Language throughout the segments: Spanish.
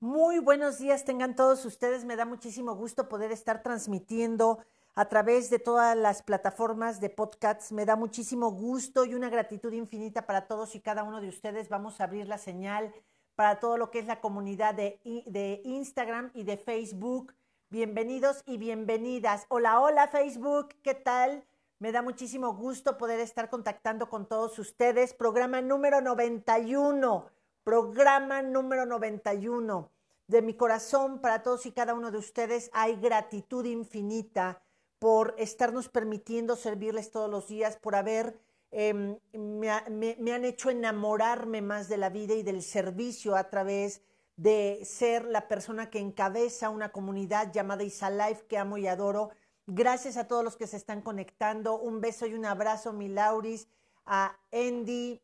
Muy buenos días, tengan todos ustedes. Me da muchísimo gusto poder estar transmitiendo a través de todas las plataformas de podcasts. Me da muchísimo gusto y una gratitud infinita para todos y cada uno de ustedes. Vamos a abrir la señal para todo lo que es la comunidad de, de Instagram y de Facebook. Bienvenidos y bienvenidas. Hola, hola Facebook, ¿qué tal? Me da muchísimo gusto poder estar contactando con todos ustedes. Programa número 91 programa número 91. De mi corazón para todos y cada uno de ustedes hay gratitud infinita por estarnos permitiendo servirles todos los días, por haber, em, me, me, han hecho enamorarme más de la vida y del servicio a través de ser la persona que encabeza una comunidad llamada Isa Life que amo y adoro. Gracias a todos los que se están conectando. Un beso y un abrazo, mi Lauris, a Andy,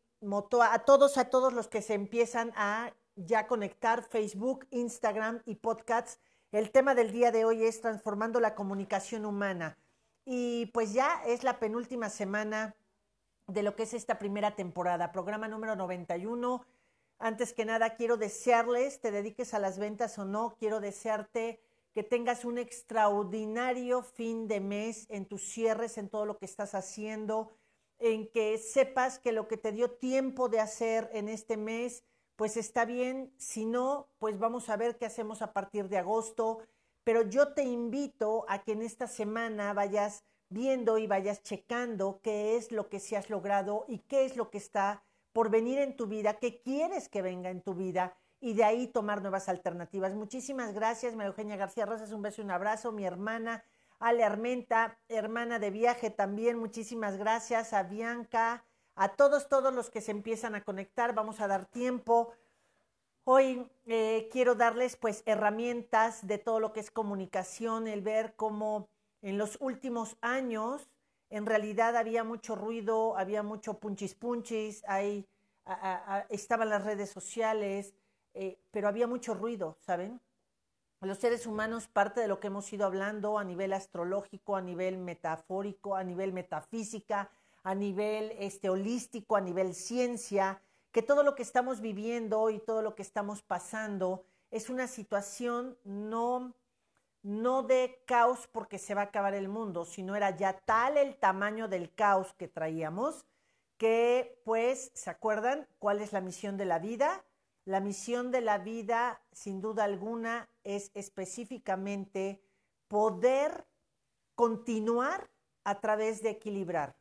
a todos, a todos los que se empiezan a ya conectar Facebook, Instagram y podcasts. El tema del día de hoy es transformando la comunicación humana. Y pues ya es la penúltima semana de lo que es esta primera temporada, programa número 91. Antes que nada, quiero desearles, te dediques a las ventas o no, quiero desearte que tengas un extraordinario fin de mes en tus cierres, en todo lo que estás haciendo, en que sepas que lo que te dio tiempo de hacer en este mes, pues está bien. Si no, pues vamos a ver qué hacemos a partir de agosto. Pero yo te invito a que en esta semana vayas viendo y vayas checando qué es lo que se has logrado y qué es lo que está por venir en tu vida, qué quieres que venga en tu vida y de ahí tomar nuevas alternativas. Muchísimas gracias, María Eugenia García Rosas, un beso y un abrazo, mi hermana Ale Armenta, hermana de viaje también, muchísimas gracias, a Bianca, a todos, todos los que se empiezan a conectar, vamos a dar tiempo. Hoy eh, quiero darles pues herramientas de todo lo que es comunicación, el ver cómo en los últimos años en realidad había mucho ruido, había mucho punchis punchis, ahí estaban las redes sociales, eh, pero había mucho ruido, ¿saben? Los seres humanos, parte de lo que hemos ido hablando a nivel astrológico, a nivel metafórico, a nivel metafísica, a nivel este, holístico, a nivel ciencia, que todo lo que estamos viviendo y todo lo que estamos pasando es una situación no, no de caos porque se va a acabar el mundo, sino era ya tal el tamaño del caos que traíamos que pues, ¿se acuerdan cuál es la misión de la vida? La misión de la vida, sin duda alguna, es específicamente poder continuar a través de equilibrar.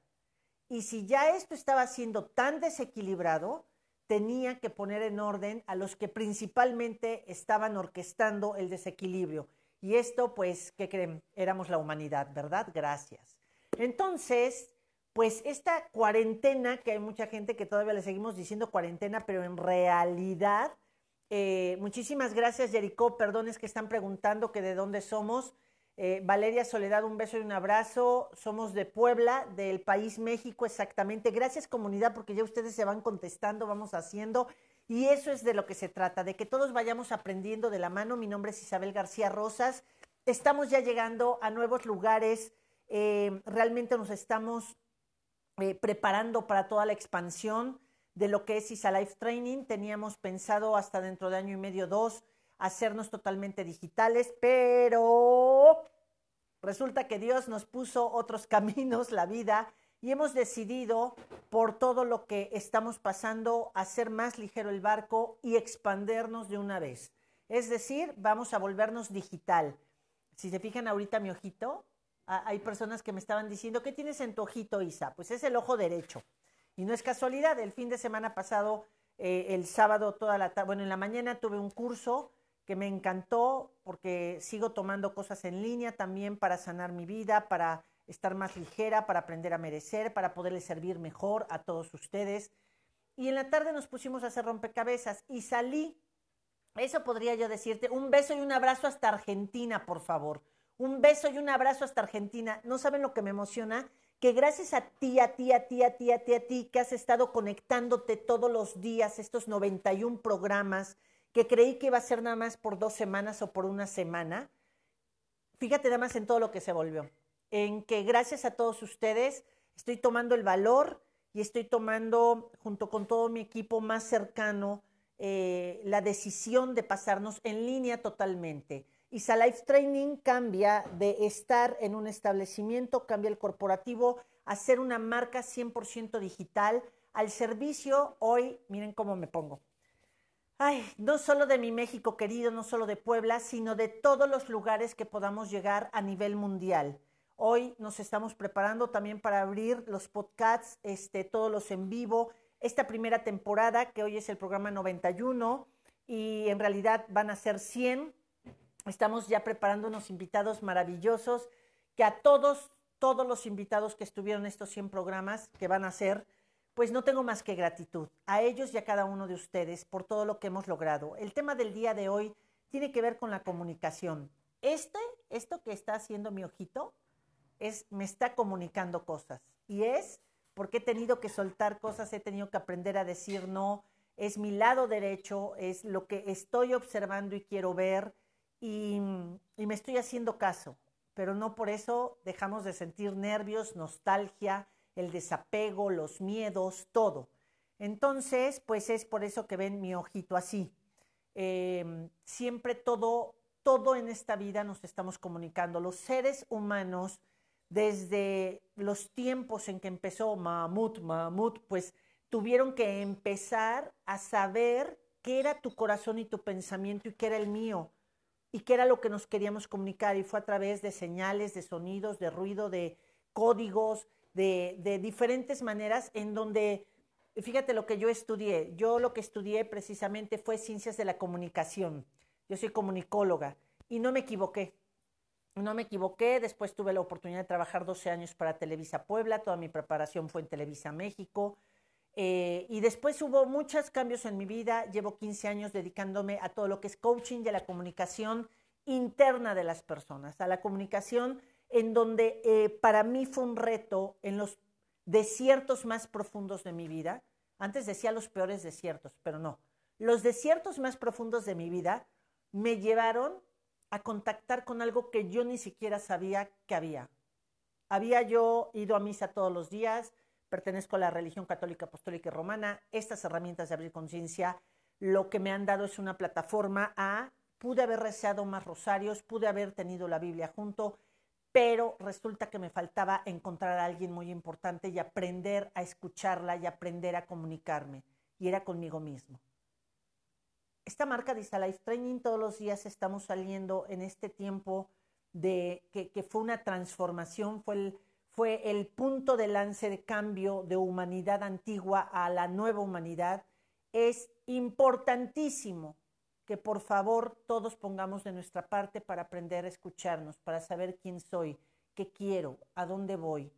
Y si ya esto estaba siendo tan desequilibrado, tenía que poner en orden a los que principalmente estaban orquestando el desequilibrio. Y esto, pues, ¿qué creen? Éramos la humanidad, ¿verdad? Gracias. Entonces, pues esta cuarentena, que hay mucha gente que todavía le seguimos diciendo cuarentena, pero en realidad, eh, muchísimas gracias, Jericó, perdones que están preguntando que de dónde somos. Eh, Valeria Soledad, un beso y un abrazo. Somos de Puebla, del país México, exactamente. Gracias, comunidad, porque ya ustedes se van contestando, vamos haciendo. Y eso es de lo que se trata, de que todos vayamos aprendiendo de la mano. Mi nombre es Isabel García Rosas. Estamos ya llegando a nuevos lugares. Eh, realmente nos estamos eh, preparando para toda la expansión de lo que es ISA Life Training. Teníamos pensado hasta dentro de año y medio, dos, hacernos totalmente digitales, pero resulta que Dios nos puso otros caminos, la vida, y hemos decidido, por todo lo que estamos pasando, hacer más ligero el barco y expandernos de una vez. Es decir, vamos a volvernos digital. Si se fijan ahorita mi ojito, hay personas que me estaban diciendo, ¿qué tienes en tu ojito, Isa? Pues es el ojo derecho. Y no es casualidad, el fin de semana pasado, eh, el sábado, toda la tarde, bueno, en la mañana tuve un curso que me encantó porque sigo tomando cosas en línea también para sanar mi vida, para estar más ligera, para aprender a merecer, para poderles servir mejor a todos ustedes. Y en la tarde nos pusimos a hacer rompecabezas y salí, eso podría yo decirte, un beso y un abrazo hasta Argentina, por favor un beso y un abrazo hasta Argentina. No saben lo que me emociona, que gracias a ti, a ti, a ti, a ti, a ti, a ti, que has estado conectándote todos los días, estos 91 programas, que creí que iba a ser nada más por dos semanas o por una semana. Fíjate nada más en todo lo que se volvió. En que gracias a todos ustedes estoy tomando el valor y estoy tomando, junto con todo mi equipo más cercano, eh, la decisión de pasarnos en línea totalmente. ISA Life Training cambia de estar en un establecimiento, cambia el corporativo a ser una marca 100% digital al servicio hoy, miren cómo me pongo. Ay, no solo de mi México querido, no solo de Puebla, sino de todos los lugares que podamos llegar a nivel mundial. Hoy nos estamos preparando también para abrir los podcasts, este, todos los en vivo, esta primera temporada, que hoy es el programa 91, y en realidad van a ser 100 Estamos ya preparando unos invitados maravillosos que a todos, todos los invitados que estuvieron estos 100 programas que van a ser, pues no tengo más que gratitud a ellos y a cada uno de ustedes por todo lo que hemos logrado. El tema del día de hoy tiene que ver con la comunicación. Este, esto que está haciendo mi ojito, es, me está comunicando cosas. Y es porque he tenido que soltar cosas, he tenido que aprender a decir no, es mi lado derecho, es lo que estoy observando y quiero ver, y, me estoy haciendo caso, pero no por eso dejamos de sentir nervios, nostalgia, el desapego, los miedos, todo. Entonces, pues es por eso que ven mi ojito así. Em, siempre todo, todo en esta vida nos estamos comunicando. Los seres humanos, desde los tiempos en que empezó Mamut, Mamut, pues tuvieron que empezar a saber qué era tu corazón y tu pensamiento y qué era el mío y qué era lo que nos queríamos comunicar y fue a través de señales, de sonidos, de ruido, de códigos, de, de diferentes maneras en donde, fíjate lo que yo estudié, yo lo que estudié precisamente fue ciencias de la comunicación, yo soy comunicóloga y no me equivoqué, no me equivoqué, después tuve la oportunidad de trabajar 12 años para Televisa Puebla, toda mi preparación fue en Televisa México, eh, y después hubo muchos cambios en mi vida. Llevo 15 años dedicándome a todo lo que es coaching y a la comunicación interna de las personas, a la comunicación en donde eh, para mí fue un reto en los desiertos más profundos de mi vida. Antes decía los peores desiertos, pero no. Los desiertos más profundos de mi vida me llevaron a contactar con algo que yo ni siquiera sabía que había. Había yo ido a misa todos los días, pertenezco a la religión católica, apostólica y romana. Estas herramientas de abrir conciencia lo que me han dado es una plataforma a, pude haber rezado más rosarios, pude haber tenido la Biblia junto, pero resulta que me faltaba encontrar a alguien muy importante y aprender a escucharla y aprender a comunicarme. Y era conmigo mismo. Esta marca dice Life Training, todos los días estamos saliendo en este tiempo de que, que fue una transformación, fue el, fue el punto de lance de cambio de humanidad antigua a la nueva humanidad, es importantísimo que por favor todos pongamos de nuestra parte para aprender a escucharnos, para saber quién soy, qué quiero, a dónde voy.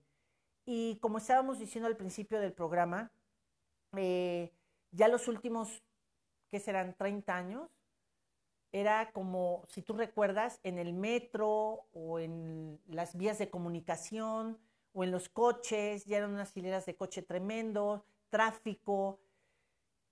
Y como estábamos diciendo al principio del programa, eh, ya los últimos, ¿qué serán? 30 años, era como, si tú recuerdas, en el metro o en las vías de comunicación, o en los coches, ya eran unas hileras de coche tremendo, tráfico,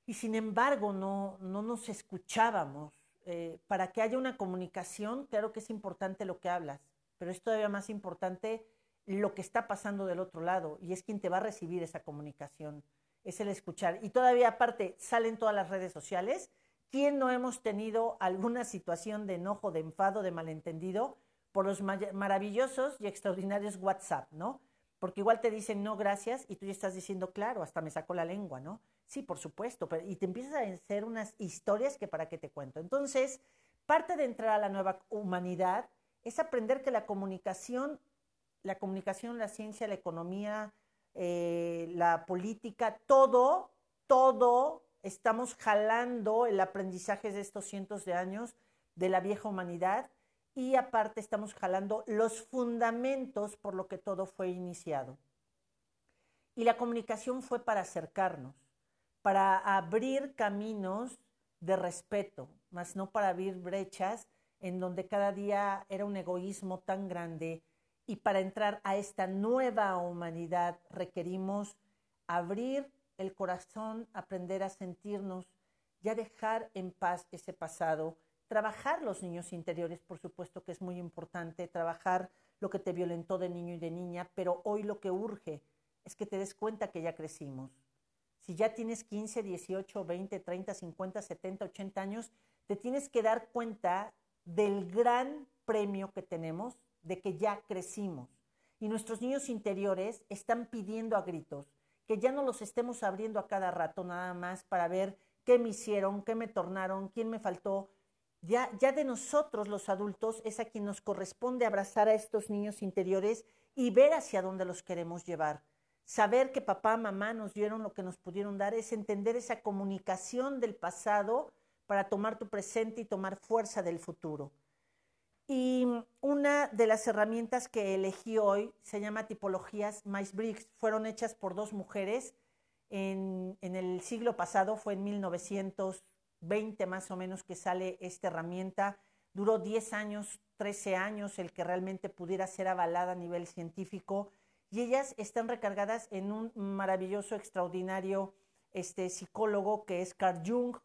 y sin embargo no, no nos escuchábamos. Eh, para que haya una comunicación, claro que es importante lo que hablas, pero es todavía más importante lo que está pasando del otro lado, y es quien te va a recibir esa comunicación, es el escuchar. Y todavía aparte salen todas las redes sociales. ¿Quién no hemos tenido alguna situación de enojo, de enfado, de malentendido por los maravillosos y extraordinarios WhatsApp, ¿no? Porque igual te dicen no gracias y tú ya estás diciendo claro, hasta me sacó la lengua, ¿no? Sí, por supuesto, pero, y te empiezas a hacer unas historias que para qué te cuento. Entonces, parte de entrar a la nueva humanidad es aprender que la comunicación, la comunicación, la ciencia, la economía, eh, la política, todo, todo estamos jalando el aprendizaje de estos cientos de años de la vieja humanidad y aparte estamos jalando los fundamentos por lo que todo fue iniciado. Y la comunicación fue para acercarnos, para abrir caminos de respeto, más no para abrir brechas en donde cada día era un egoísmo tan grande y para entrar a esta nueva humanidad requerimos abrir el corazón, aprender a sentirnos, ya dejar en paz ese pasado Trabajar los niños interiores, por supuesto que es muy importante, trabajar lo que te violentó de niño y de niña, pero hoy lo que urge es que te des cuenta que ya crecimos. si ya tienes 15, 18, 20, 30, 50, 70, 80 años, te tienes que dar cuenta del gran premio que tenemos de que ya crecimos. Y nuestros niños interiores están pidiendo a gritos que ya no los estemos abriendo a cada rato nada más para ver qué me hicieron, qué me tornaron, quién me faltó. Ya, de nosotros los adultos es a quien nos corresponde abrazar a estos niños interiores y ver hacia dónde los queremos llevar. Saber que papá, mamá nos dieron lo que nos pudieron dar es entender esa comunicación del pasado para tomar tu presente y tomar fuerza del futuro. Y una de las herramientas que elegí hoy se llama tipologías Myers-Briggs. Fueron hechas por dos mujeres en, en, el siglo pasado, fue en 1920 más o menos que sale esta herramienta. Duró 10 años, 13 años el que realmente pudiera ser avalada a nivel científico. Y ellas están recargadas en un maravilloso, extraordinario este, psicólogo que es Carl Jung,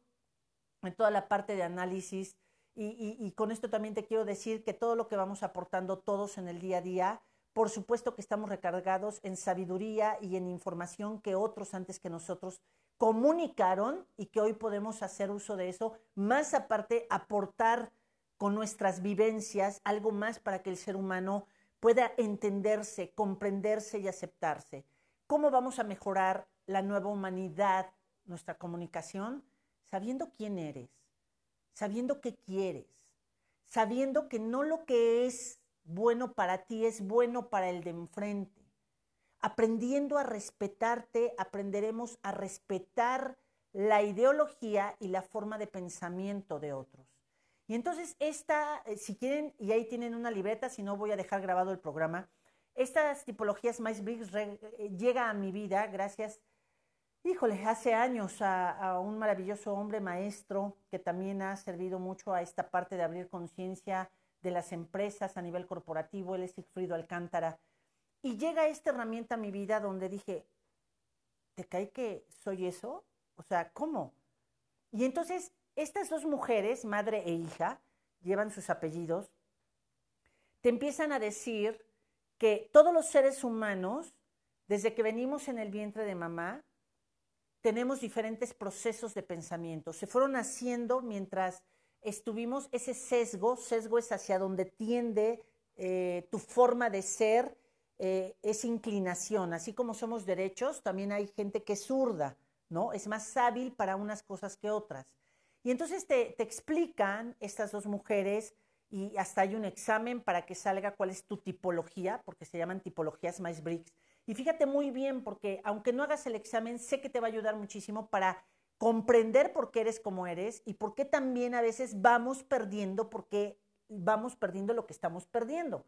en toda la parte de análisis y, con esto también te quiero decir que todo lo que vamos aportando todos en el día a día, por supuesto que estamos recargados en sabiduría y en información que otros antes que nosotros comunicaron y que hoy podemos hacer uso de eso, más aparte aportar con nuestras vivencias algo más para que el ser humano pueda entenderse, comprenderse y aceptarse. ¿Cómo vamos a mejorar la nueva humanidad, nuestra comunicación? Sabiendo quién eres, sabiendo qué quieres, sabiendo que no lo que es bueno para ti es bueno para el de enfrente. Aprendiendo a respetarte, aprenderemos a respetar la ideología y la forma de pensamiento de otros. Y entonces esta, eh, si quieren, y ahí tienen una libreta, si no voy a dejar grabado el programa, estas tipologías más Briggs eh, llega a mi vida gracias híjole, hace años a, un maravilloso hombre maestro que también ha servido mucho a esta parte de abrir conciencia de las empresas a nivel corporativo, él es Sigfrido Alcántara. Y llega esta herramienta a mi vida donde dije, ¿te cae que soy eso? O sea, ¿cómo? Y entonces estas dos mujeres, madre e hija, llevan sus apellidos, te empiezan a decir que todos los seres humanos, desde que venimos en el vientre de mamá, tenemos diferentes procesos de pensamiento. Se fueron haciendo mientras estuvimos, ese sesgo, sesgo es hacia donde tiende eh, tu forma de ser, eh, es inclinación. Así como somos derechos, también hay gente que es zurda, ¿no? Es más hábil para unas cosas que otras. Y entonces te, te explican estas dos mujeres y hasta hay un examen para que salga cuál es tu tipología, porque se llaman tipologías Myers-Briggs y fíjate muy bien, porque aunque no hagas el examen, sé que te va a ayudar muchísimo para comprender por qué eres como eres y por qué también a veces vamos perdiendo, porque vamos perdiendo lo que estamos perdiendo.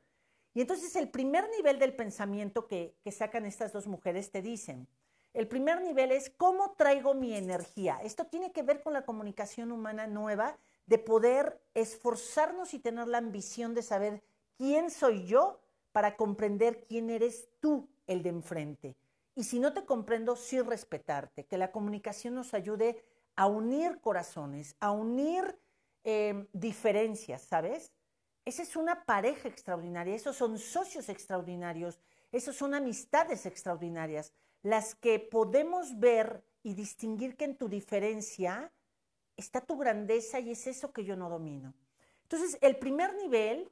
Y entonces el primer nivel del pensamiento que, sacan estas dos mujeres te dicen, el primer nivel es cómo traigo mi energía. Esto tiene que ver con la comunicación humana nueva, de poder esforzarnos y tener la ambición de saber quién soy yo para comprender quién eres tú el de enfrente. Y si no te comprendo, sí respetarte, que la comunicación nos ayude a unir corazones, a unir em, diferencias, ¿sabes? Esa es una pareja extraordinaria, esos son socios extraordinarios, esos son amistades extraordinarias, las que podemos ver y distinguir que en tu diferencia está tu grandeza y es eso que yo no domino. Entonces, el primer nivel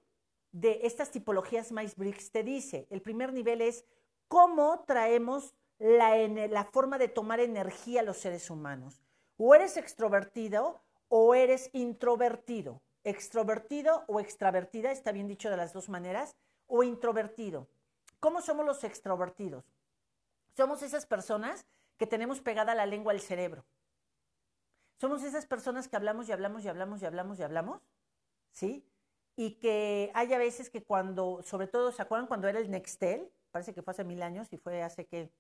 de estas tipologías Myers-Briggs te dice, el primer nivel es cómo traemos la, la forma de tomar energía a los seres humanos. O eres extrovertido o eres introvertido. Extrovertido o extravertida, está bien dicho de las dos maneras, o introvertido. ¿Cómo somos los extrovertidos? Somos esas personas que tenemos pegada la lengua al cerebro. Somos esas personas que hablamos y hablamos y hablamos y hablamos y hablamos, ¿sí? Y que hay a veces que cuando, sobre todo, ¿se acuerdan cuando era el Nextel? parece que fue hace mil años y fue hace que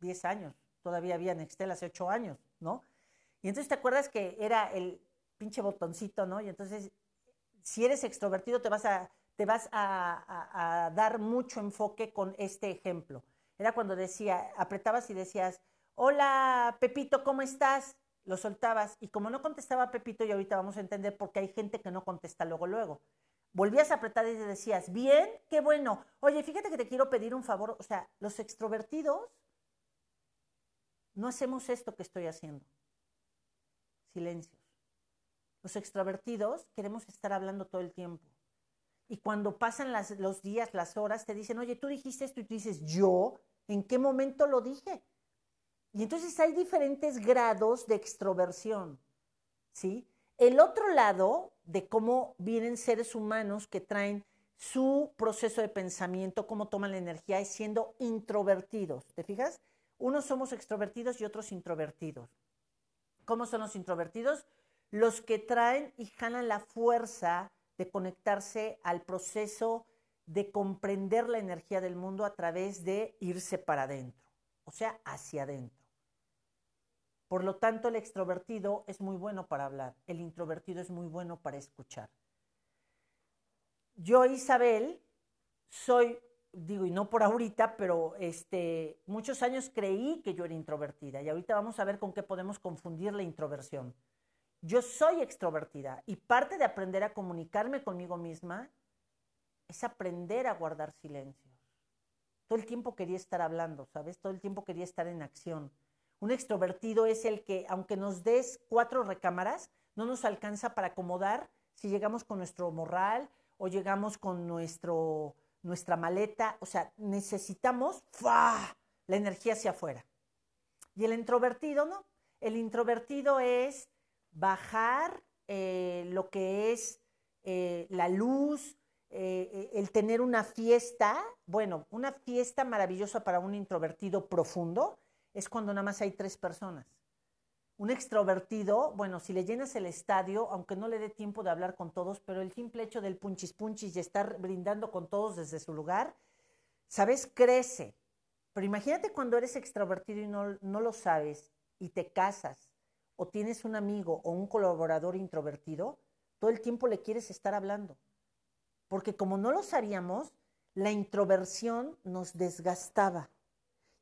diez años, todavía había Nextel hace ocho años, ¿no? Y entonces te acuerdas que era el pinche botoncito, ¿no? Y entonces, si eres extrovertido, te vas a, te vas a, dar mucho enfoque con este ejemplo. Era cuando decía, apretabas y decías, hola Pepito, ¿cómo estás? Lo soltabas y como no contestaba Pepito, y ahorita vamos a entender por qué hay gente que no contesta luego, luego volvías a apretar y decías, bien, qué bueno. Oye, fíjate que te quiero pedir un favor. O sea, los extrovertidos no hacemos esto que estoy haciendo. Silencios. Los extrovertidos queremos estar hablando todo el tiempo. Y cuando pasan los días, las horas, te dicen, oye, tú dijiste esto y tú dices, ¿yo? ¿En qué momento lo dije? Y entonces hay diferentes grados de extroversión, ¿sí? El otro lado de cómo vienen seres humanos que traen su proceso de pensamiento, cómo toman la energía, es siendo introvertidos. ¿Te fijas? Unos somos extrovertidos y otros introvertidos. ¿Cómo son los introvertidos? Los que traen y jalan la fuerza de conectarse al proceso de comprender la energía del mundo a través de irse para adentro, o sea, hacia adentro. Por lo tanto, el extrovertido es muy bueno para hablar, el introvertido es muy bueno para escuchar. Yo, Isabel, soy, digo, y no por ahorita, pero este, muchos años creí que yo era introvertida y ahorita vamos a ver con qué podemos confundir la introversión. Yo soy extrovertida y parte de aprender a comunicarme conmigo misma es aprender a guardar silencio. Todo el tiempo quería estar hablando, ¿sabes? Todo el tiempo quería estar en acción. Un extrovertido es el que, aunque nos des cuatro recámaras, no nos alcanza para acomodar si llegamos con nuestro morral o llegamos con nuestro, nuestra maleta. O sea, necesitamos la energía hacia afuera. Y el introvertido, ¿no? El introvertido es bajar eh, lo que es eh, la luz, eh, el tener una fiesta, bueno, una fiesta maravillosa para un introvertido profundo es cuando nada más hay tres personas. Un extrovertido, bueno, si le llenas el estadio, aunque no le dé tiempo de hablar con todos, pero el simple hecho del punchis punchis y estar brindando con todos desde su lugar, ¿sabes? Crece. Pero imagínate cuando eres extrovertido y no, no lo sabes y te casas o tienes un amigo o un colaborador introvertido, todo el tiempo le quieres estar hablando. Porque como no lo sabíamos, la introversión nos desgastaba.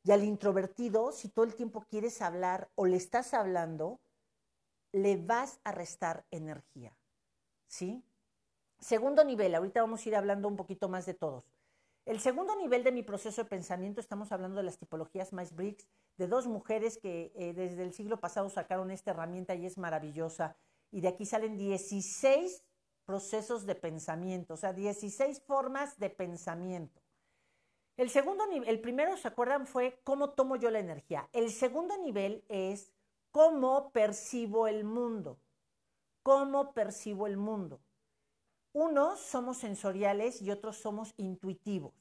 Y al introvertido, si todo el tiempo quieres hablar o le estás hablando, le vas a restar energía. ¿Sí? Segundo nivel, ahorita vamos a ir hablando un poquito más de todos. El segundo nivel de mi proceso de pensamiento, estamos hablando de las tipologías Myers-Briggs, de dos mujeres que eh, desde el siglo pasado sacaron esta herramienta y es maravillosa. Y de aquí salen 16 procesos de pensamiento, o sea, 16 formas de pensamiento. El segundo nivel, el primero, ¿se acuerdan? Fue cómo tomo yo la energía. El segundo nivel es cómo percibo el mundo. ¿Cómo percibo el mundo? Unos somos sensoriales y otros somos intuitivos.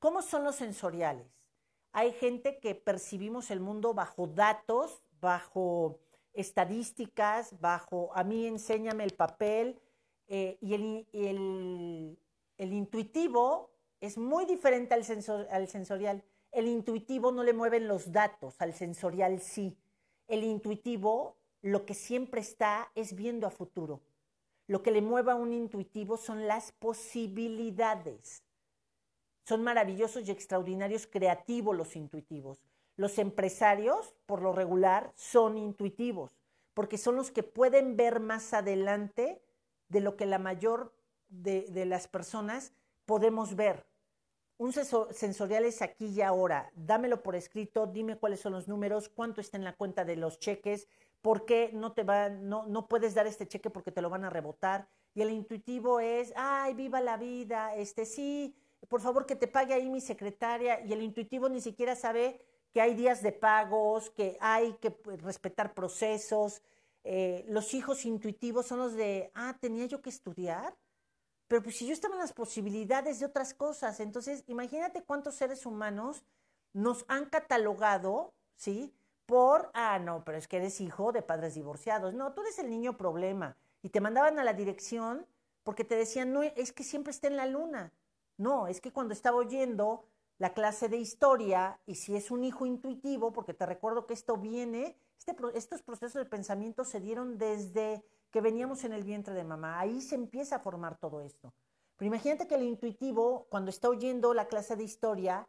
¿Cómo son los sensoriales? Hay gente que percibimos el mundo bajo datos, bajo estadísticas, bajo, a mí enséñame el papel, eh, y el, el intuitivo es muy diferente al, al sensorial. El intuitivo no le mueven los datos, al sensorial sí. El intuitivo lo que siempre está es viendo a futuro. Lo que le mueve a un intuitivo son las posibilidades. Son maravillosos y extraordinarios creativos los intuitivos. Los empresarios, por lo regular, son intuitivos, porque son los que pueden ver más adelante de lo que la mayor de, de las personas podemos ver. Un sensorial es aquí y ahora. Dámelo por escrito, dime cuáles son los números, cuánto está en la cuenta de los cheques, por qué no te va, no, no puedes dar este cheque porque te lo van a rebotar. Y el intuitivo es, ay, viva la vida, este sí, por favor que te pague ahí mi secretaria. Y el intuitivo ni siquiera sabe que hay días de pagos, que hay que pues, respetar procesos. Eh, los hijos intuitivos son los de, ah, tenía yo que estudiar pero pues si yo estaba en las posibilidades de otras cosas, entonces imagínate cuántos seres humanos nos han catalogado, ¿sí? Por, ah, no, pero es que eres hijo de padres divorciados. No, tú eres el niño problema. Y te mandaban a la dirección porque te decían, no, es que siempre está en la luna. No, es que cuando estaba oyendo la clase de historia, y si es un hijo intuitivo, porque te recuerdo que esto viene, este, estos procesos de pensamiento se dieron desde que veníamos en el vientre de mamá. Ahí se empieza a formar todo esto. Pero imagínate que el intuitivo, cuando está oyendo la clase de historia,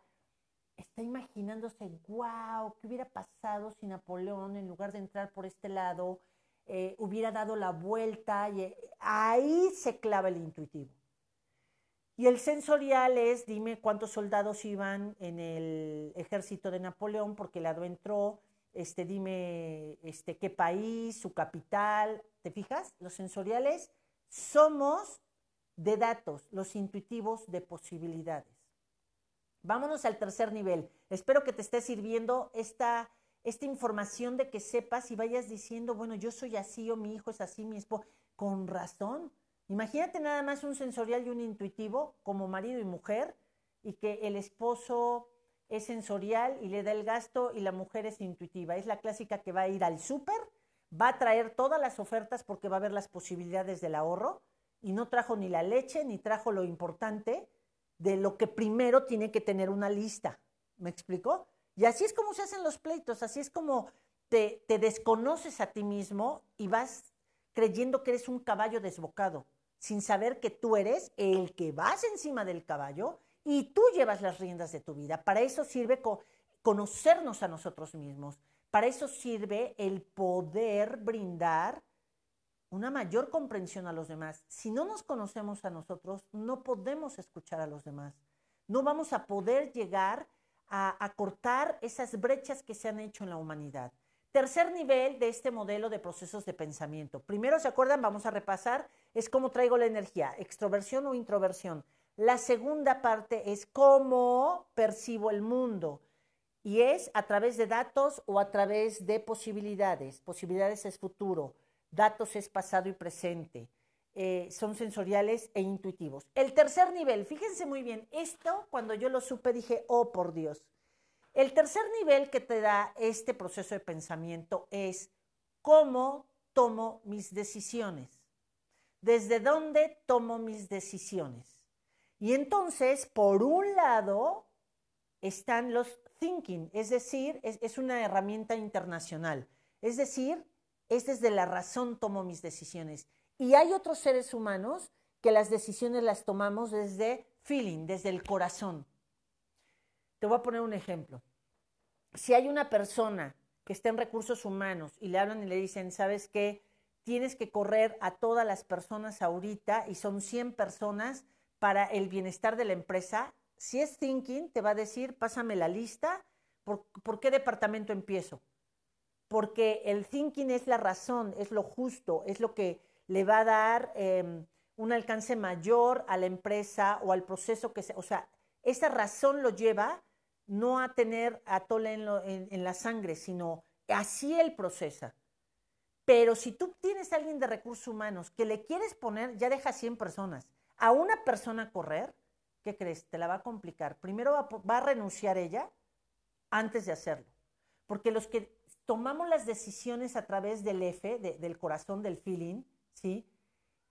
está imaginándose, wow, ¿qué hubiera pasado si Napoleón, en lugar de entrar por este lado, eh, hubiera dado la vuelta? Y, eh, ahí se clava el intuitivo. Y el sensorial es, dime cuántos soldados iban en el ejército de Napoleón, porque el lado entró este, dime este, qué país, su capital, ¿te fijas? Los sensoriales somos de datos, los intuitivos de posibilidades. Vámonos al tercer nivel. Espero que te esté sirviendo esta, esta información de que sepas y vayas diciendo, bueno, yo soy así o mi hijo es así, mi esposo. Con razón. Imagínate nada más un sensorial y un intuitivo como marido y mujer y que el esposo es sensorial y le da el gasto y la mujer es intuitiva. Es la clásica que va a ir al súper, va a traer todas las ofertas porque va a ver las posibilidades del ahorro y no trajo ni la leche ni trajo lo importante de lo que primero tiene que tener una lista. ¿Me explico? Y así es como se hacen los pleitos, así es como te, te desconoces a ti mismo y vas creyendo que eres un caballo desbocado, sin saber que tú eres el que vas encima del caballo y tú llevas las riendas de tu vida. Para eso sirve conocernos a nosotros mismos. Para eso sirve el poder brindar una mayor comprensión a los demás. Si no nos conocemos a nosotros, no podemos escuchar a los demás. No vamos a poder llegar a, cortar esas brechas que se han hecho en la humanidad. Tercer nivel de este modelo de procesos de pensamiento. Primero, ¿se acuerdan? Vamos a repasar, es cómo traigo la energía, extroversión o introversión. La segunda parte es cómo percibo el mundo y es a través de datos o a través de posibilidades. Posibilidades es futuro, datos es pasado y presente, eh, son sensoriales e intuitivos. El tercer nivel, fíjense muy bien, esto cuando yo lo supe dije, oh por Dios. El tercer nivel que te da este proceso de pensamiento es cómo tomo mis decisiones, desde dónde tomo mis decisiones. Y entonces, por un lado, están los thinking, es decir, es, es una herramienta internacional. Es decir, es desde la razón tomo mis decisiones. Y hay otros seres humanos que las decisiones las tomamos desde feeling, desde el corazón. Te voy a poner un ejemplo. Si hay una persona que está en recursos humanos y le hablan y le dicen, ¿sabes qué? Tienes que correr a todas las personas ahorita y son 100 personas para el bienestar de la empresa. Si es thinking, te va a decir, pásame la lista, ¿por, ¿por qué departamento empiezo? Porque el thinking es la razón, es lo justo, es lo que le va a dar em, un alcance mayor a la empresa o al proceso que se, o sea, esa razón lo lleva no a tener atole en, en, la sangre, sino así él procesa. Pero si tú tienes a alguien de recursos humanos que le quieres poner, ya deja 100 personas, a una persona correr, ¿qué crees? Te la va a complicar. Primero va, va a renunciar ella antes de hacerlo. Porque los que tomamos las decisiones a través del F, del corazón, del feeling, ¿sí?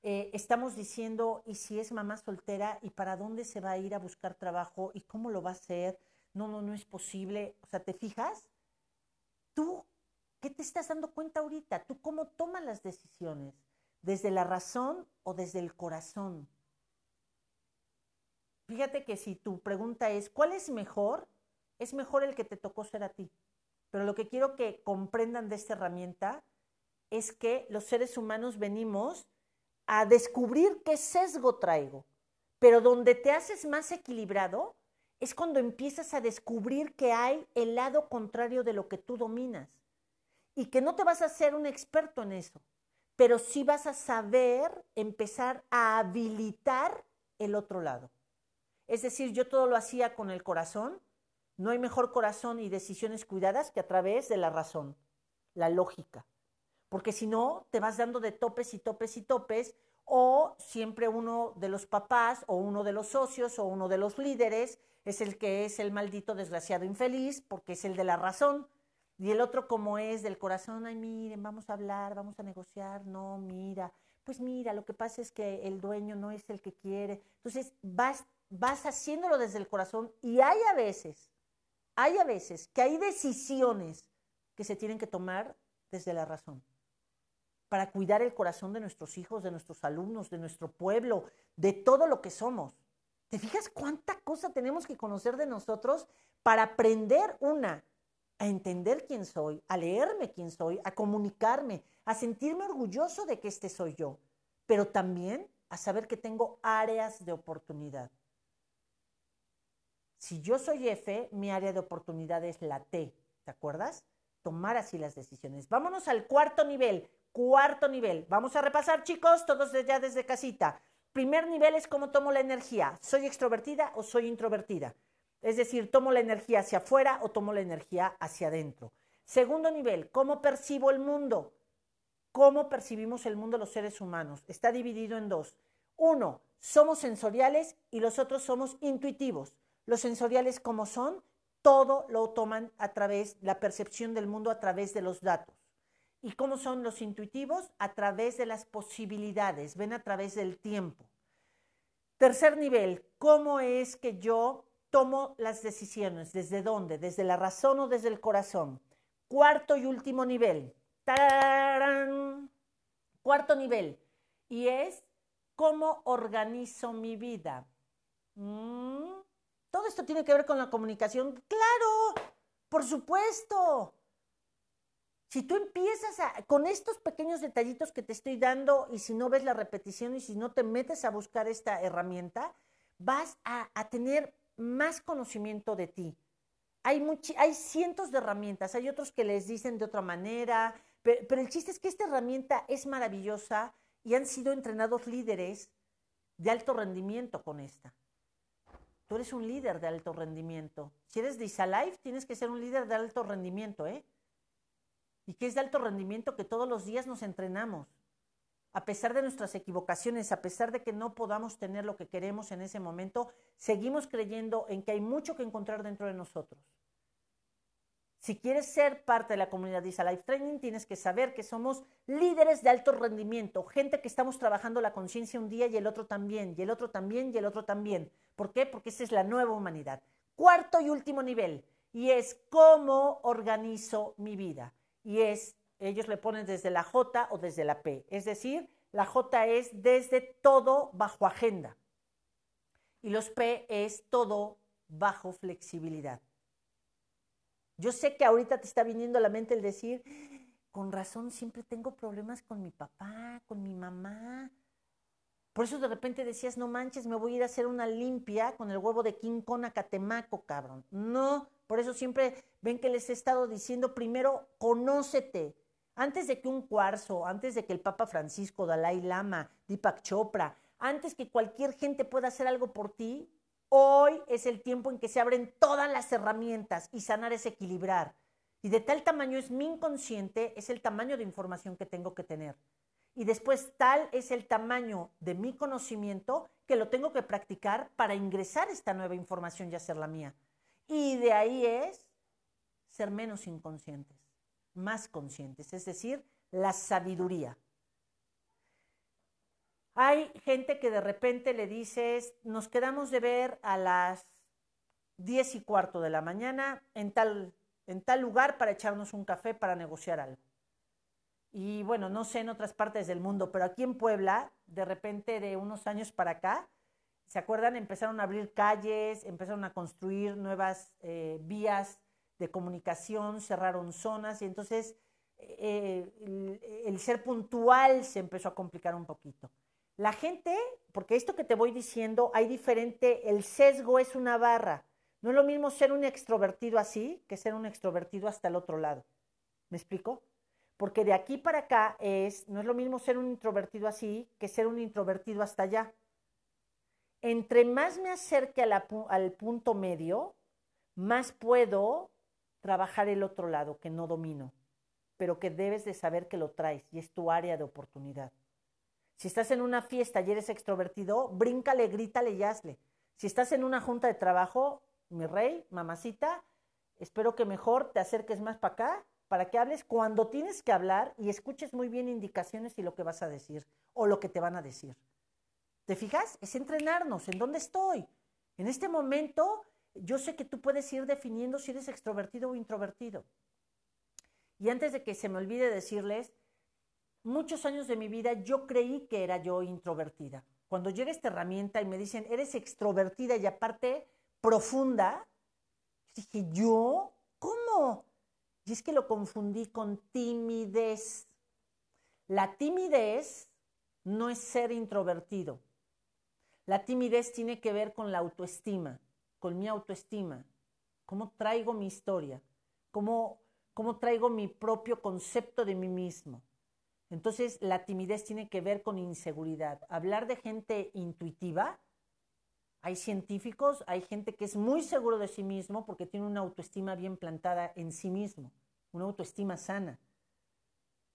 Eh, estamos diciendo, ¿y si es mamá soltera? ¿Y para dónde se va a ir a buscar trabajo? ¿Y cómo lo va a hacer? No, no, no es posible. O sea, ¿te fijas? Tú, ¿qué te estás dando cuenta ahorita? ¿Tú cómo tomas las decisiones? ¿Desde la razón o desde el corazón? Fíjate que si tu pregunta es, ¿cuál es mejor? Es mejor el que te tocó ser a ti. Pero lo que quiero que comprendan de esta herramienta es que los seres humanos venimos a descubrir qué sesgo traigo. Pero donde te haces más equilibrado es cuando empiezas a descubrir que hay el lado contrario de lo que tú dominas. Y que no te vas a hacer un experto en eso, pero sí vas a saber empezar a habilitar el otro lado. Es decir, yo todo lo hacía con el corazón, no hay mejor corazón y decisiones cuidadas que a través de la razón, la lógica. Porque si no, te vas dando de topes y topes y topes, o siempre uno de los papás, o uno de los socios, o uno de los líderes es el que es el maldito desgraciado infeliz, porque es el de la razón. Y el otro como es del corazón, ay, miren, vamos a hablar, vamos a negociar, no, mira, pues mira, lo que pasa es que el dueño no es el que quiere. Entonces vas, vas haciéndolo desde el corazón y hay a veces hay a veces que hay decisiones que se tienen que tomar desde la razón para cuidar el corazón de nuestros hijos, de nuestros alumnos, de nuestro pueblo, de todo lo que somos. ¿Te fijas cuánta cosa tenemos que conocer de nosotros para aprender una, a entender quién soy, a leerme quién soy, a comunicarme, a sentirme orgulloso de que este soy yo, pero también a saber que tengo áreas de oportunidad. Si yo soy F, mi área de oportunidad es la T, ¿te acuerdas? tomar así las decisiones. Vámonos al cuarto nivel. Cuarto nivel. Vamos a repasar, chicos, todos ya desde casita. Primer nivel es cómo tomo la energía. ¿Soy extrovertida o soy introvertida? Es decir, tomo la energía hacia afuera o tomo la energía hacia adentro. Segundo nivel, ¿cómo percibo el mundo? ¿Cómo percibimos el mundo los seres humanos? Está dividido en dos. Uno, somos sensoriales y los otros somos intuitivos. Los sensoriales, como son? Todo lo toman a través, la percepción del mundo a través de los datos. ¿Y cómo son los intuitivos? A través de las posibilidades, ven a través del tiempo. Tercer nivel, ¿cómo es que yo tomo las decisiones? ¿Desde dónde? ¿Desde la razón o desde el corazón? Cuarto y último nivel. ¡Tarán! Cuarto nivel. Y es cómo organizo mi vida. Mm, esto tiene que ver con la comunicación. Claro, por supuesto. Si tú empiezas con estos pequeños detallitos que te estoy dando y si no ves la repetición y si no te metes a buscar esta herramienta, vas a, tener más conocimiento de ti. Hay, hay cientos de herramientas, hay otros que les dicen de otra manera, pero, pero el chiste es que esta herramienta es maravillosa y han sido entrenados líderes de alto rendimiento con esta. Tú eres un líder de alto rendimiento. Si eres de Isalife, tienes que ser un líder de alto rendimiento, ¿eh? y que es de alto rendimiento que todos los días nos entrenamos. A pesar de nuestras equivocaciones, a pesar de que no podamos tener lo que queremos en ese momento, seguimos creyendo en que hay mucho que encontrar dentro de nosotros. Si quieres ser parte de la comunidad de Life Training, tienes que saber que somos líderes de alto rendimiento, gente que estamos trabajando la conciencia un día y el otro también, y el otro también, y el otro también. ¿Por qué? Porque esa es la nueva humanidad. Cuarto y último nivel, y es cómo organizo mi vida y es, ellos le ponen desde la J o desde la P. Es decir, la J es desde todo bajo agenda y los P es todo bajo flexibilidad. Yo sé que ahorita te está viniendo a la mente el decir, con razón siempre tengo problemas con mi papá, con mi mamá. Por eso de repente decías, no manches, me voy a ir a hacer una limpia con el huevo de King Kong a Catemaco, cabrón. No, por eso siempre ven que les he estado diciendo, primero, conócete. Antes de que un cuarzo, antes de que el Papa Francisco, Dalai Lama, Deepak Chopra, antes que cualquier gente pueda hacer algo por ti, hoy es el tiempo en que se abren todas las herramientas y sanar es equilibrar. Y de tal tamaño es mi inconsciente, es el tamaño de información que tengo que tener. Y después tal es el tamaño de mi conocimiento que lo tengo que practicar para ingresar esta nueva información y hacerla mía. Y de ahí es ser menos inconscientes, más conscientes, es decir, la sabiduría. Hay gente que de repente le dices, nos quedamos de ver a las diez y cuarto de la mañana en tal, en tal lugar para echarnos un café para negociar algo. Y bueno, no sé en otras partes del mundo, pero aquí en Puebla, de repente de unos años para acá, ¿Se acuerdan? Empezaron a abrir calles, empezaron a construir nuevas eh, vías de comunicación, cerraron zonas y entonces eh, el, ser puntual se empezó a complicar un poquito. La gente, porque esto que te voy diciendo, hay diferente, el sesgo es una barra. No es lo mismo ser un extrovertido así que ser un extrovertido hasta el otro lado. ¿Me explico? Porque de aquí para acá es, no es lo mismo ser un introvertido así que ser un introvertido hasta allá entre más me acerque al punto medio, más puedo trabajar el otro lado que no domino, pero que debes de saber que lo traes y es tu área de oportunidad. Si estás en una fiesta y eres extrovertido, bríncale, grítale y hazle. Si estás en una junta de trabajo, mi rey, mamacita, espero que mejor te acerques más para acá para que hables cuando tienes que hablar y escuches muy bien indicaciones y lo que vas a decir o lo que te van a decir. ¿Te fijas? Es entrenarnos. ¿En dónde estoy? En este momento, yo sé que tú puedes ir definiendo si eres extrovertido o introvertido. Y antes de que se me olvide decirles, muchos años de mi vida yo creí que era yo introvertida. Cuando llega esta herramienta y me dicen, eres extrovertida y aparte profunda, dije, ¿yo? ¿Cómo? Y es que lo confundí con timidez. La timidez no es ser introvertido. La timidez tiene que ver con la autoestima, con mi autoestima, cómo traigo mi historia, cómo, cómo traigo mi propio concepto de mí mismo. Entonces, la timidez tiene que ver con inseguridad. Hablar de gente intuitiva, hay científicos, hay gente que es muy seguro de sí mismo porque tiene una autoestima bien plantada en sí mismo, una autoestima sana.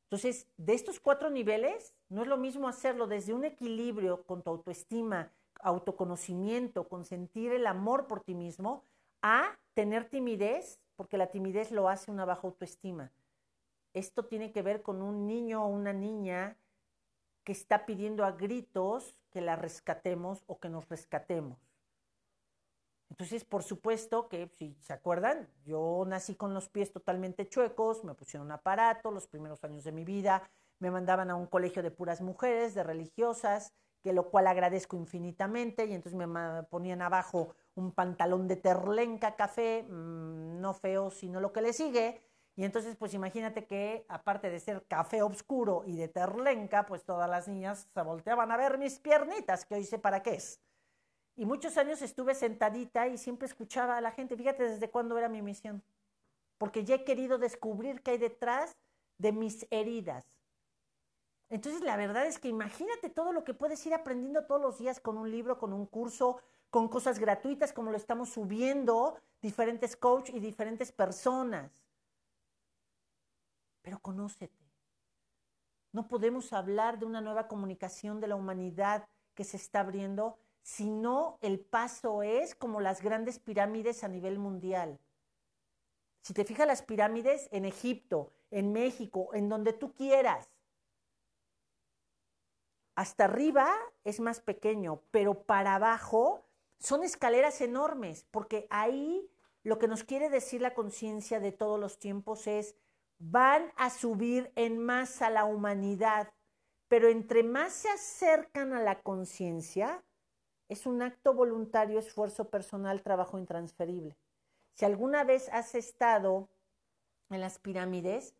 Entonces, de estos cuatro niveles, no es lo mismo hacerlo desde un equilibrio con tu autoestima, autoconocimiento, con sentir el amor por ti mismo, a tener timidez, porque la timidez lo hace una baja autoestima. Esto tiene que ver con un niño o una niña que está pidiendo a gritos que la rescatemos o que nos rescatemos. Entonces, por supuesto que, si se acuerdan, yo nací con los pies totalmente chuecos, me pusieron un aparato los primeros años de mi vida, me mandaban a un colegio de puras mujeres, de religiosas, que lo cual agradezco infinitamente, y entonces me ponían abajo un pantalón de terlenca café, mm, no feo, sino lo que le sigue, y entonces, pues imagínate que, aparte de ser café oscuro y de terlenca, pues todas las niñas se volteaban a ver mis piernitas, que hoy sé para qué es. Y muchos años estuve sentadita y siempre escuchaba a la gente. Fíjate desde cuándo era mi misión. Porque ya he querido descubrir qué hay detrás de mis heridas. Entonces, la verdad es que imagínate todo lo que puedes ir aprendiendo todos los días con un libro, con un curso, con cosas gratuitas como lo estamos subiendo, diferentes coaches y diferentes personas pero conócete. No podemos hablar de una nueva comunicación de la humanidad que se está abriendo si no el paso es como las grandes pirámides a nivel mundial. Si te fijas las pirámides en Egipto, en México, en donde tú quieras, hasta arriba es más pequeño, pero para abajo son escaleras enormes, porque ahí lo que nos quiere decir la conciencia de todos los tiempos es van a subir en masa la humanidad, pero entre más se acercan a la conciencia, es un acto voluntario, esfuerzo personal, trabajo intransferible. Si alguna vez has estado en las pirámides,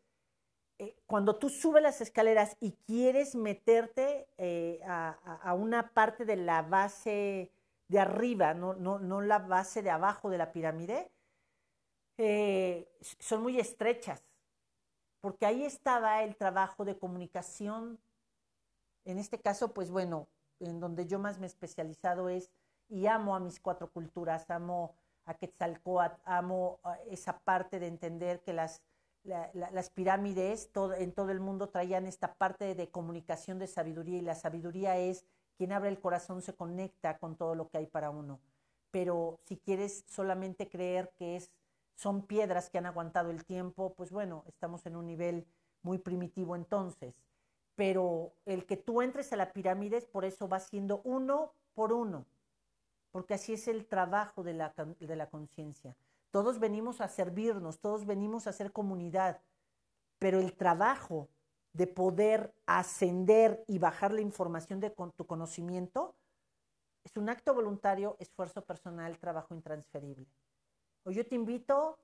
eh, cuando tú subes las escaleras y quieres meterte eh, a, una parte de la base de arriba, no, no, la base de abajo de la pirámide, eh, son muy estrechas porque ahí estaba el trabajo de comunicación. En este caso, pues bueno, en donde yo más me he especializado es y amo a mis cuatro culturas, amo a Quetzalcoatl, amo esa parte de entender que las, las pirámides en todo el mundo traían esta parte de comunicación de sabiduría y la sabiduría es quien abre el corazón se conecta con todo lo que hay para uno. Pero si quieres solamente creer que es son piedras que han aguantado el tiempo, pues bueno, estamos en un nivel muy primitivo entonces. Pero el que tú entres a la pirámide, por eso va siendo uno por uno, porque así es el trabajo de la, de la conciencia. Todos venimos a servirnos, todos venimos a ser comunidad, pero el trabajo de poder ascender y bajar la información de tu conocimiento es un acto voluntario, esfuerzo personal, trabajo intransferible. O yo te invito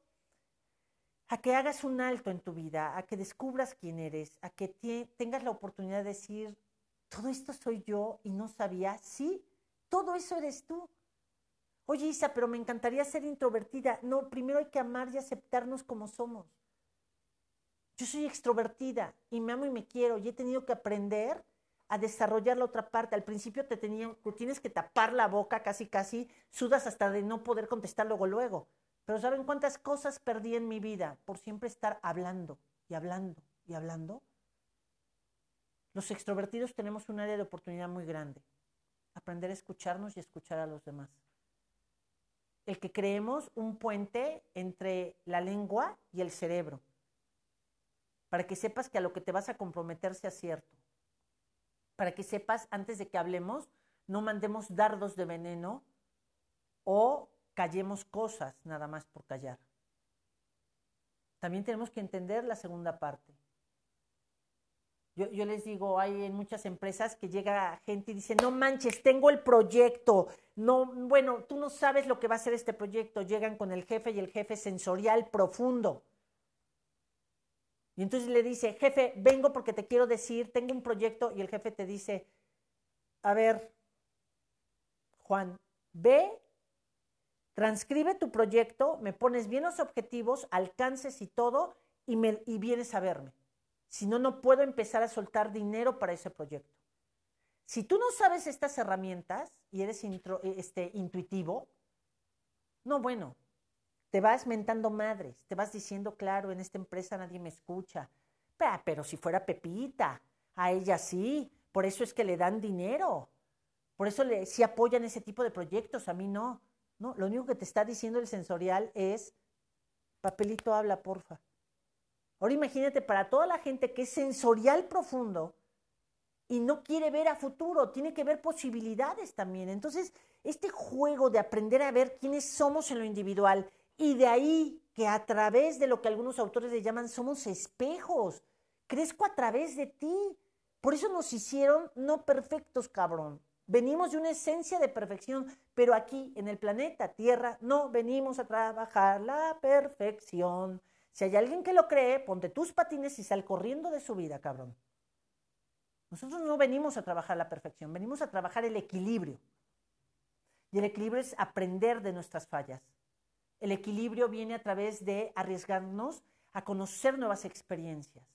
a que hagas un alto en tu vida, a que descubras quién eres, a que tengas la oportunidad de decir, todo esto soy yo y no sabía, sí, todo eso eres tú. Oye Isa, pero me encantaría ser introvertida. No, primero hay que amar y aceptarnos como somos. Yo soy extrovertida y me amo y me quiero y he tenido que aprender a desarrollar la otra parte. Al principio te, tenían, te tienes que tapar la boca casi casi, sudas hasta de no poder contestar luego luego. Pero ¿saben cuántas cosas perdí en mi vida por siempre estar hablando y hablando y hablando? Los extrovertidos tenemos un área de oportunidad muy grande. Aprender a escucharnos y escuchar a los demás. El que creemos un puente entre la lengua y el cerebro. Para que sepas que a lo que te vas a comprometer sea cierto. Para que sepas, antes de que hablemos, no mandemos dardos de veneno o callemos cosas nada más por callar. También tenemos que entender la segunda parte. Yo, les digo, hay en muchas empresas que llega gente y dice, no manches, tengo el proyecto. No, bueno, tú no sabes lo que va a ser este proyecto. Llegan con el jefe y el jefe sensorial profundo. Y entonces le dice, jefe, vengo porque te quiero decir, tengo un proyecto. Y el jefe te dice, a ver, Juan, ve Transcribe tu proyecto, me pones bien los objetivos, alcances y todo, y, me, y vienes a verme. Si no, no puedo empezar a soltar dinero para ese proyecto. Si tú no sabes estas herramientas y eres este, intuitivo, no, bueno, te vas mentando madres, te vas diciendo, claro, en esta empresa nadie me escucha. Pero, si fuera Pepita, a ella sí, por eso es que le dan dinero. Por eso le, sí apoyan ese tipo de proyectos, a mí no. Lo único que te está diciendo el sensorial es, papelito habla, porfa. Ahora imagínate para toda la gente que es sensorial profundo y no quiere ver a futuro, tiene que ver posibilidades también. Entonces, este juego de aprender a ver quiénes somos en lo individual y de ahí que a través de lo que algunos autores le llaman somos espejos, crezco a través de ti. Por eso nos hicieron no perfectos, cabrón. Venimos de una esencia de perfección, pero aquí en el planeta Tierra no venimos a trabajar la perfección. Si hay alguien que lo cree, ponte tus patines y sal corriendo de su vida, cabrón. Nosotros no venimos a trabajar la perfección, venimos a trabajar el equilibrio. Y el equilibrio es aprender de nuestras fallas. El equilibrio viene a través de arriesgarnos a conocer nuevas experiencias.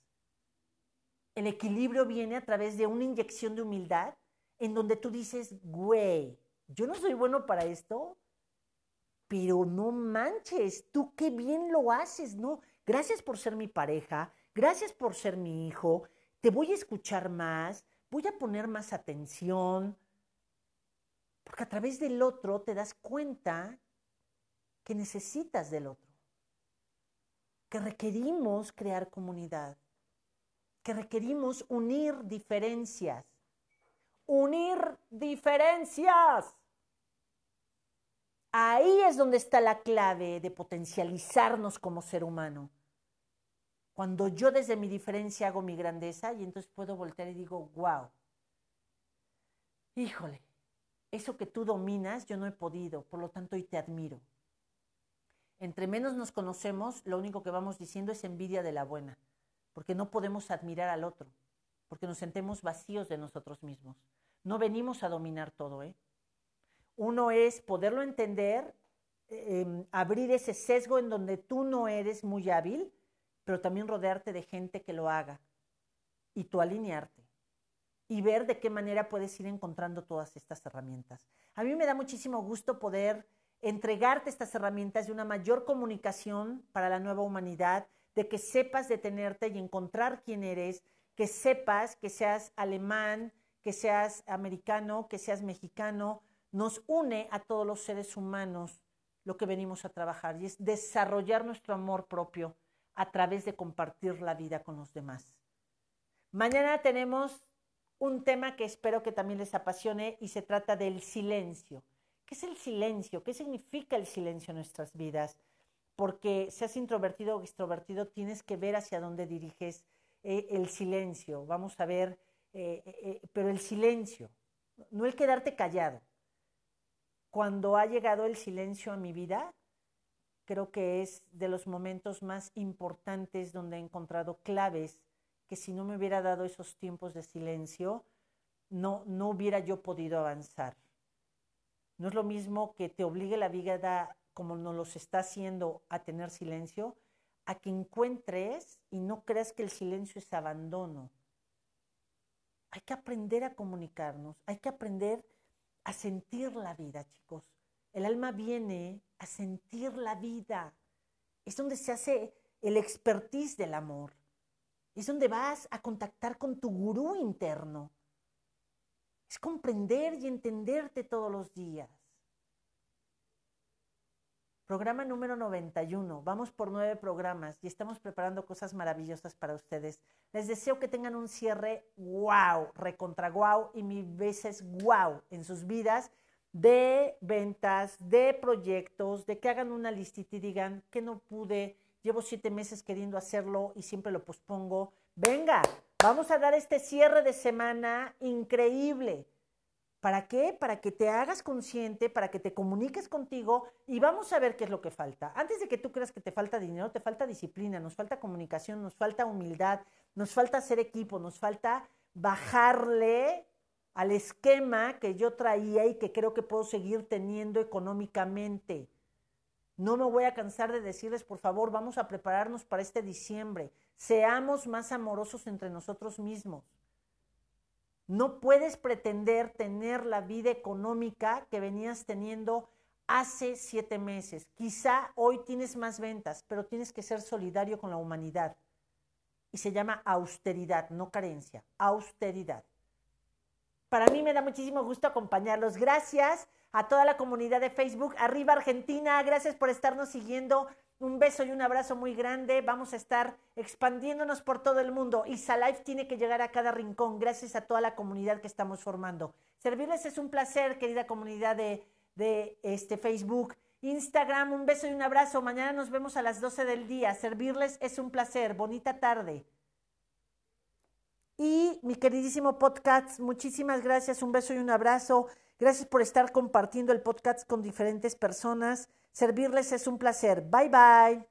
El equilibrio viene a través de una inyección de humildad en donde tú dices, güey, yo no soy bueno para esto, pero no manches, tú qué bien lo haces, ¿no? Gracias por ser mi pareja, gracias por ser mi hijo, te voy a escuchar más, voy a poner más atención, porque a través del otro te das cuenta que necesitas del otro, que requerimos crear comunidad, que requerimos unir diferencias, unir diferencias. Ahí es donde está la clave de potencializarnos como ser humano. Cuando yo desde mi diferencia hago mi grandeza y entonces puedo voltear y digo, wow, híjole, eso que tú dominas yo no he podido, por lo tanto hoy te admiro. Entre menos nos conocemos, lo único que vamos diciendo es envidia de la buena, porque no podemos admirar al otro, porque nos sentimos vacíos de nosotros mismos. No venimos a dominar todo, ¿eh? Uno es poderlo entender, em, abrir ese sesgo en donde tú no eres muy hábil, pero también rodearte de gente que lo haga y tú alinearte y ver de qué manera puedes ir encontrando todas estas herramientas. A mí me da muchísimo gusto poder entregarte estas herramientas de una mayor comunicación para la nueva humanidad, de que sepas detenerte y encontrar quién eres, que sepas que seas alemán, que seas americano, que seas mexicano, nos une a todos los seres humanos lo que venimos a trabajar y es desarrollar nuestro amor propio a través de compartir la vida con los demás. Mañana tenemos un tema que espero que también les apasione y se trata del silencio. ¿Qué es el silencio? ¿Qué significa el silencio en nuestras vidas? Porque seas introvertido o extrovertido, tienes que ver hacia dónde diriges eh, el silencio. Vamos a ver, eh, eh, pero el silencio, no el quedarte callado. Cuando ha llegado el silencio a mi vida, creo que es de los momentos más importantes donde he encontrado claves que si no me hubiera dado esos tiempos de silencio, no, no hubiera yo podido avanzar. No es lo mismo que te obligue la vida, como nos los está haciendo, a tener silencio, a que encuentres y no creas que el silencio es abandono. Hay que aprender a comunicarnos, hay que aprender a sentir la vida, chicos. El alma viene a sentir la vida. Es donde se hace el expertise del amor. Es donde vas a contactar con tu gurú interno. Es comprender y entenderte todos los días. Programa número 91. Vamos por nueve programas y estamos preparando cosas maravillosas para ustedes. Les deseo que tengan un cierre wow, recontra wow y mil veces wow en sus vidas de ventas, de proyectos, de que hagan una listita y digan que no pude, llevo siete meses queriendo hacerlo y siempre lo pospongo. Venga, vamos a dar este cierre de semana increíble. ¿Para qué? Para que te hagas consciente, para que te comuniques contigo y vamos a ver qué es lo que falta. Antes de que tú creas que te falta dinero, te falta disciplina, nos falta comunicación, nos falta humildad, nos falta ser equipo, nos falta bajarle al esquema que yo traía y que creo que puedo seguir teniendo económicamente. No me voy a cansar de decirles, por favor, vamos a prepararnos para este diciembre. Seamos más amorosos entre nosotros mismos. No puedes pretender tener la vida económica que venías teniendo hace siete meses. Quizá hoy tienes más ventas, pero tienes que ser solidario con la humanidad. Y se llama austeridad, no carencia, austeridad. Para mí me da muchísimo gusto acompañarlos. Gracias a toda la comunidad de Facebook. Arriba Argentina, gracias por estarnos siguiendo. Un beso y un abrazo muy grande. Vamos a estar expandiéndonos por todo el mundo. Isalife tiene que llegar a cada rincón gracias a toda la comunidad que estamos formando. Servirles es un placer, querida comunidad de, de este Facebook. Instagram, un beso y un abrazo. Mañana nos vemos a las 12 del día. Servirles es un placer. Bonita tarde. Y mi queridísimo podcast, muchísimas gracias, un beso y un abrazo. Gracias por estar compartiendo el podcast con diferentes personas. Servirles es un placer. Bye bye.